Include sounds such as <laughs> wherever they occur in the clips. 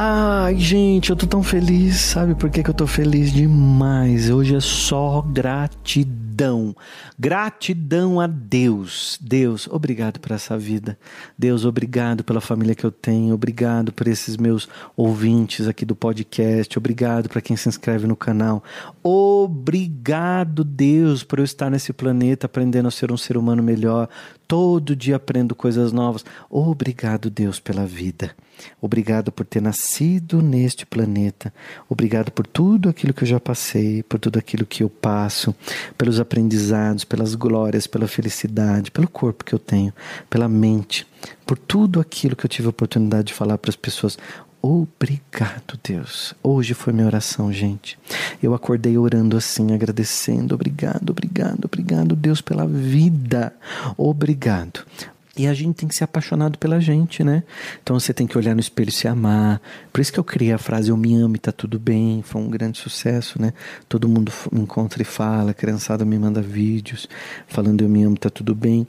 Ai, gente, eu tô tão feliz. Sabe por que, que eu tô feliz demais? Hoje é só gratidão. Gratidão a Deus. Deus, obrigado por essa vida. Deus, obrigado pela família que eu tenho. Obrigado por esses meus ouvintes aqui do podcast. Obrigado para quem se inscreve no canal. Obrigado, Deus, por eu estar nesse planeta aprendendo a ser um ser humano melhor. Todo dia aprendo coisas novas. Obrigado, Deus, pela vida. Obrigado por ter nascido neste planeta. Obrigado por tudo aquilo que eu já passei, por tudo aquilo que eu passo, pelos aprendizados, pelas glórias, pela felicidade, pelo corpo que eu tenho, pela mente, por tudo aquilo que eu tive a oportunidade de falar para as pessoas. Obrigado, Deus. Hoje foi minha oração, gente. Eu acordei orando assim, agradecendo. Obrigado, obrigado, obrigado, Deus, pela vida. Obrigado. E a gente tem que ser apaixonado pela gente, né? Então você tem que olhar no espelho e se amar. Por isso que eu criei a frase Eu me amo e tá tudo bem. Foi um grande sucesso, né? Todo mundo me encontra e fala, a criançada me manda vídeos falando Eu me amo, tá tudo bem.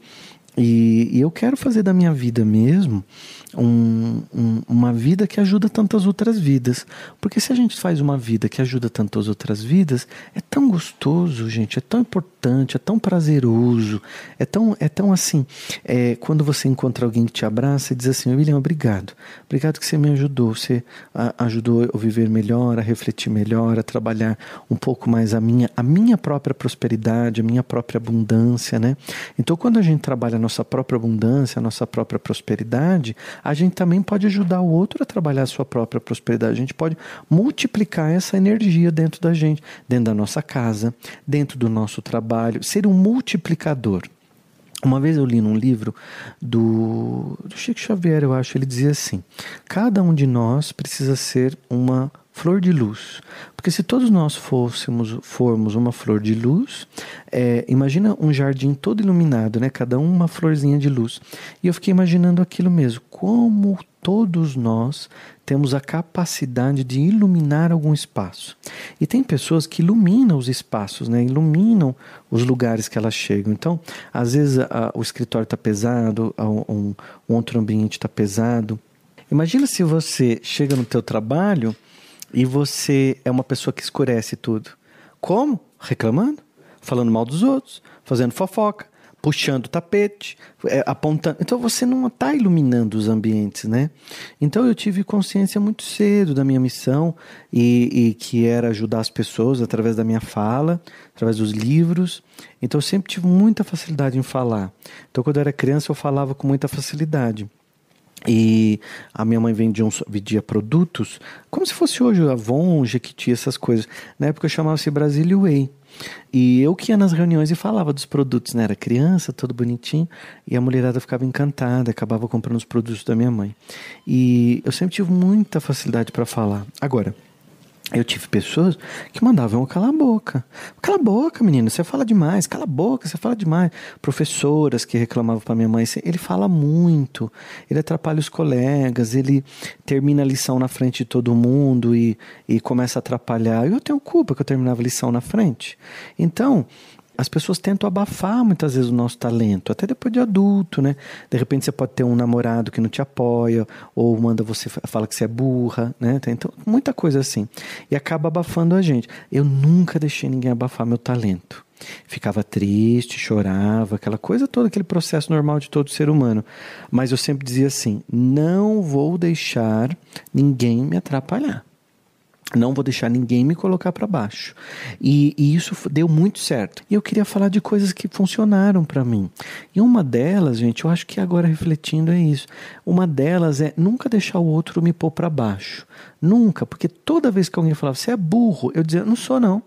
E, e eu quero fazer da minha vida mesmo um, um, uma vida que ajuda tantas outras vidas. Porque se a gente faz uma vida que ajuda tantas outras vidas, é tão gostoso, gente, é tão importante, é tão prazeroso, é tão, é tão assim. É, quando você encontra alguém que te abraça e diz assim: William, obrigado. Obrigado que você me ajudou. Você a, ajudou eu viver melhor, a refletir melhor, a trabalhar um pouco mais a minha, a minha própria prosperidade, a minha própria abundância, né? Então, quando a gente trabalha a nossa própria abundância, a nossa própria prosperidade, a gente também pode ajudar o outro a trabalhar a sua própria prosperidade. A gente pode multiplicar essa energia dentro da gente, dentro da nossa casa, dentro do nosso trabalho, ser um multiplicador. Uma vez eu li num livro do, do Chico Xavier, eu acho, ele dizia assim: cada um de nós precisa ser uma flor de luz. Porque se todos nós fôssemos, formos uma flor de luz, é, imagina um jardim todo iluminado, né? Cada um uma florzinha de luz. E eu fiquei imaginando aquilo mesmo, como todos nós temos a capacidade de iluminar algum espaço. E tem pessoas que iluminam os espaços, né? iluminam os lugares que elas chegam. Então, às vezes a, o escritório está pesado, a, um, um outro ambiente está pesado. Imagina se você chega no teu trabalho e você é uma pessoa que escurece tudo. Como? Reclamando, falando mal dos outros, fazendo fofoca, puxando o tapete, é, apontando. Então você não está iluminando os ambientes, né? Então eu tive consciência muito cedo da minha missão e, e, que era ajudar as pessoas através da minha fala, através dos livros. Então eu sempre tive muita facilidade em falar. Então quando eu era criança eu falava com muita facilidade. E a minha mãe vendia, um, vendia produtos como se fosse hoje Avon, Jequiti, essas coisas. Na época chamava-se Brasília Way. E eu que ia nas reuniões e falava dos produtos, né? Era criança, todo bonitinho, e a mulherada ficava encantada, acabava comprando os produtos da minha mãe. E eu sempre tive muita facilidade para falar. Agora, eu tive pessoas que mandavam eu calar a boca. Cala a boca, menino, você fala demais. Cala a boca, você fala demais. Professoras que reclamavam para minha mãe, ele fala muito, ele atrapalha os colegas, ele termina a lição na frente de todo mundo e, e começa a atrapalhar. Eu tenho culpa que eu terminava a lição na frente. Então, as pessoas tentam abafar muitas vezes o nosso talento, até depois de adulto, né? De repente você pode ter um namorado que não te apoia, ou manda você fala que você é burra, né? Então, muita coisa assim. E acaba abafando a gente. Eu nunca deixei ninguém abafar meu talento. Ficava triste, chorava, aquela coisa toda, aquele processo normal de todo ser humano. Mas eu sempre dizia assim: não vou deixar ninguém me atrapalhar. Não vou deixar ninguém me colocar para baixo. E, e, isso deu muito certo. E eu queria falar de coisas que funcionaram para mim. E uma delas, gente, eu acho que agora refletindo é isso. Uma delas é nunca deixar o outro me pôr para baixo. Nunca, porque toda vez que alguém falava, você é burro, eu dizia, não sou não.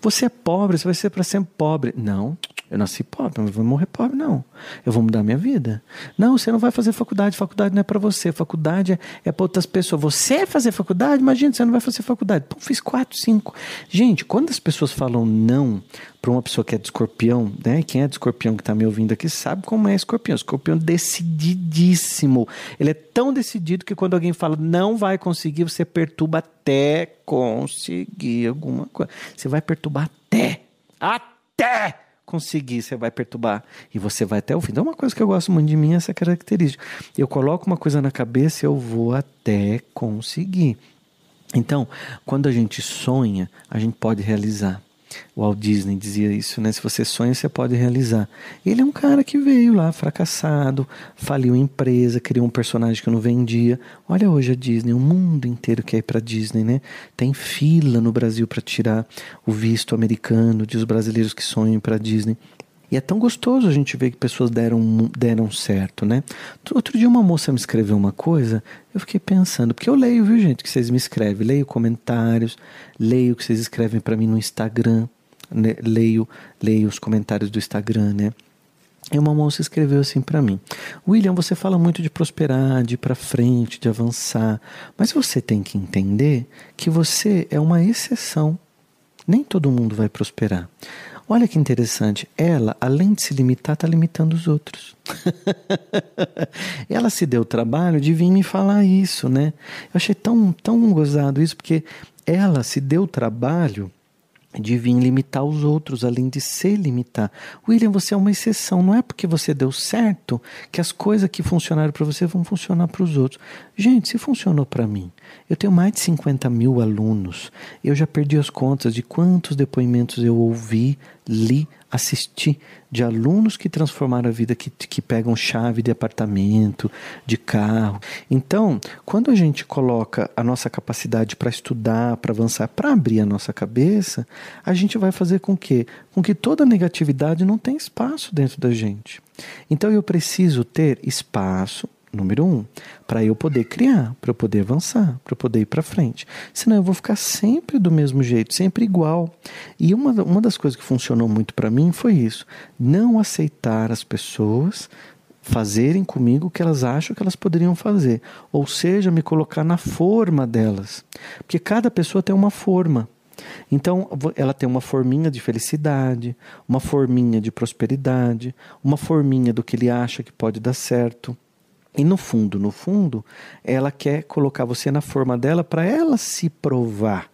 Você é pobre, você vai ser para sempre pobre. Não, eu nasci pobre, mas vou morrer pobre, não. Eu vou mudar minha vida. Não, você não vai fazer faculdade, faculdade não é para você, faculdade é, é para outras pessoas. Você vai fazer faculdade? Imagina, você não vai fazer faculdade. Pô, fiz quatro, cinco. Gente, quando as pessoas falam não para uma pessoa que é de escorpião, né? Quem é de escorpião que está me ouvindo aqui sabe como é escorpião. Escorpião decididíssimo. Ele é tão decidido que quando alguém fala não vai conseguir, você perturba até conseguir alguma coisa. Você vai perturbar até. Até! Conseguir, você vai perturbar e você vai até o fim. Então, uma coisa que eu gosto muito de mim é essa característica. Eu coloco uma coisa na cabeça e eu vou até conseguir. Então, quando a gente sonha, a gente pode realizar. Walt Disney dizia isso, né? Se você sonha, você pode realizar. Ele é um cara que veio lá fracassado, faliu a empresa, criou um personagem que não vendia. Olha hoje a Disney, o mundo inteiro quer ir para Disney, né? Tem fila no Brasil para tirar o visto americano de os brasileiros que sonham para Disney. E é tão gostoso a gente ver que pessoas deram, deram certo, né? Outro dia uma moça me escreveu uma coisa, eu fiquei pensando, porque eu leio, viu, gente, que vocês me escrevem, leio comentários, leio o que vocês escrevem para mim no Instagram, né? leio, leio os comentários do Instagram, né? E uma moça escreveu assim para mim: William, você fala muito de prosperar, de ir para frente, de avançar, mas você tem que entender que você é uma exceção. Nem todo mundo vai prosperar. Olha que interessante, ela, além de se limitar, está limitando os outros. <laughs> ela se deu o trabalho de vir me falar isso, né? Eu achei tão, tão gozado isso, porque ela se deu o trabalho de vir limitar os outros, além de se limitar. William, você é uma exceção. Não é porque você deu certo que as coisas que funcionaram para você vão funcionar para os outros. Gente, se funcionou para mim, eu tenho mais de 50 mil alunos. Eu já perdi as contas de quantos depoimentos eu ouvi, li, assisti de alunos que transformaram a vida, que, que pegam chave de apartamento, de carro. Então, quando a gente coloca a nossa capacidade para estudar, para avançar, para abrir a nossa cabeça, a gente vai fazer com que, com que toda negatividade não tenha espaço dentro da gente. Então eu preciso ter espaço número um, para eu poder criar, para eu poder avançar, para eu poder ir para frente. Senão eu vou ficar sempre do mesmo jeito, sempre igual. E uma, uma das coisas que funcionou muito para mim foi isso: não aceitar as pessoas fazerem comigo o que elas acham que elas poderiam fazer, ou seja, me colocar na forma delas, porque cada pessoa tem uma forma. Então, ela tem uma forminha de felicidade, uma forminha de prosperidade, uma forminha do que ele acha que pode dar certo. E no fundo, no fundo, ela quer colocar você na forma dela para ela se provar.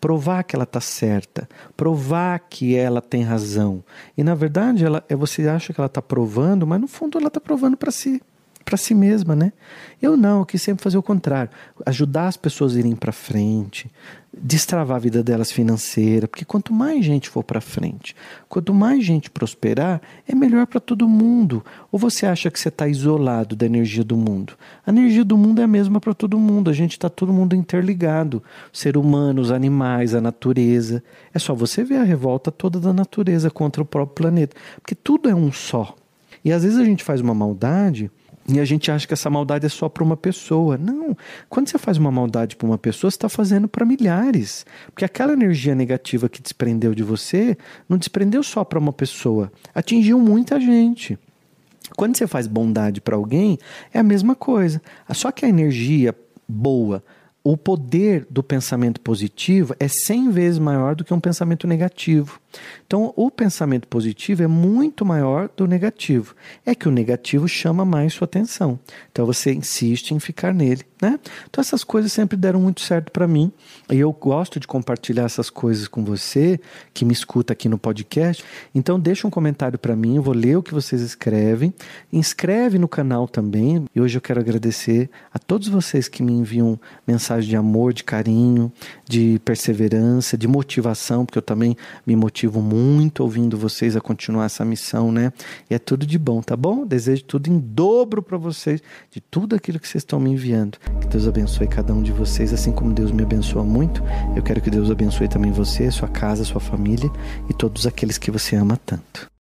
Provar que ela está certa, provar que ela tem razão. E na verdade, ela, é, você acha que ela está provando, mas no fundo ela está provando para si para si mesma, né? Eu não, eu quis sempre fazer o contrário, ajudar as pessoas a irem para frente, destravar a vida delas financeira, porque quanto mais gente for para frente, quanto mais gente prosperar, é melhor para todo mundo. Ou você acha que você está isolado da energia do mundo? A energia do mundo é a mesma para todo mundo, a gente está todo mundo interligado, o ser humano, os animais, a natureza. É só você ver a revolta toda da natureza contra o próprio planeta, porque tudo é um só. E às vezes a gente faz uma maldade e a gente acha que essa maldade é só para uma pessoa. Não. Quando você faz uma maldade para uma pessoa, você está fazendo para milhares. Porque aquela energia negativa que desprendeu de você, não desprendeu só para uma pessoa. Atingiu muita gente. Quando você faz bondade para alguém, é a mesma coisa. Só que a energia boa o poder do pensamento positivo é 100 vezes maior do que um pensamento negativo. Então, o pensamento positivo é muito maior do negativo. É que o negativo chama mais sua atenção. Então, você insiste em ficar nele. Né? Então, essas coisas sempre deram muito certo para mim. E eu gosto de compartilhar essas coisas com você, que me escuta aqui no podcast. Então, deixa um comentário para mim, eu vou ler o que vocês escrevem. Inscreve no canal também. E hoje eu quero agradecer a todos vocês que me enviam mensagens de amor, de carinho, de perseverança, de motivação, porque eu também me motivo muito ouvindo vocês a continuar essa missão, né? E é tudo de bom, tá bom? Desejo tudo em dobro para vocês, de tudo aquilo que vocês estão me enviando. Que Deus abençoe cada um de vocês, assim como Deus me abençoa muito. Eu quero que Deus abençoe também você, sua casa, sua família e todos aqueles que você ama tanto.